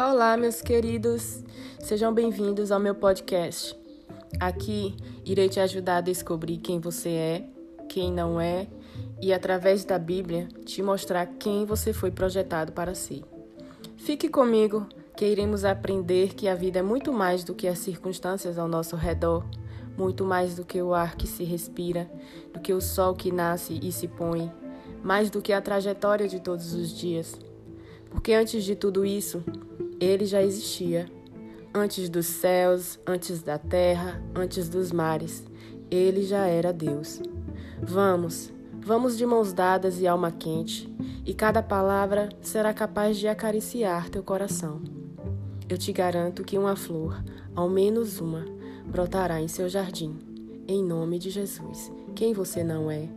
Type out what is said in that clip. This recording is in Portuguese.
Olá, meus queridos. Sejam bem-vindos ao meu podcast. Aqui irei te ajudar a descobrir quem você é, quem não é e, através da Bíblia, te mostrar quem você foi projetado para ser. Fique comigo, que iremos aprender que a vida é muito mais do que as circunstâncias ao nosso redor, muito mais do que o ar que se respira, do que o sol que nasce e se põe, mais do que a trajetória de todos os dias. Porque antes de tudo isso, ele já existia. Antes dos céus, antes da terra, antes dos mares, ele já era Deus. Vamos, vamos de mãos dadas e alma quente, e cada palavra será capaz de acariciar teu coração. Eu te garanto que uma flor, ao menos uma, brotará em seu jardim. Em nome de Jesus. Quem você não é,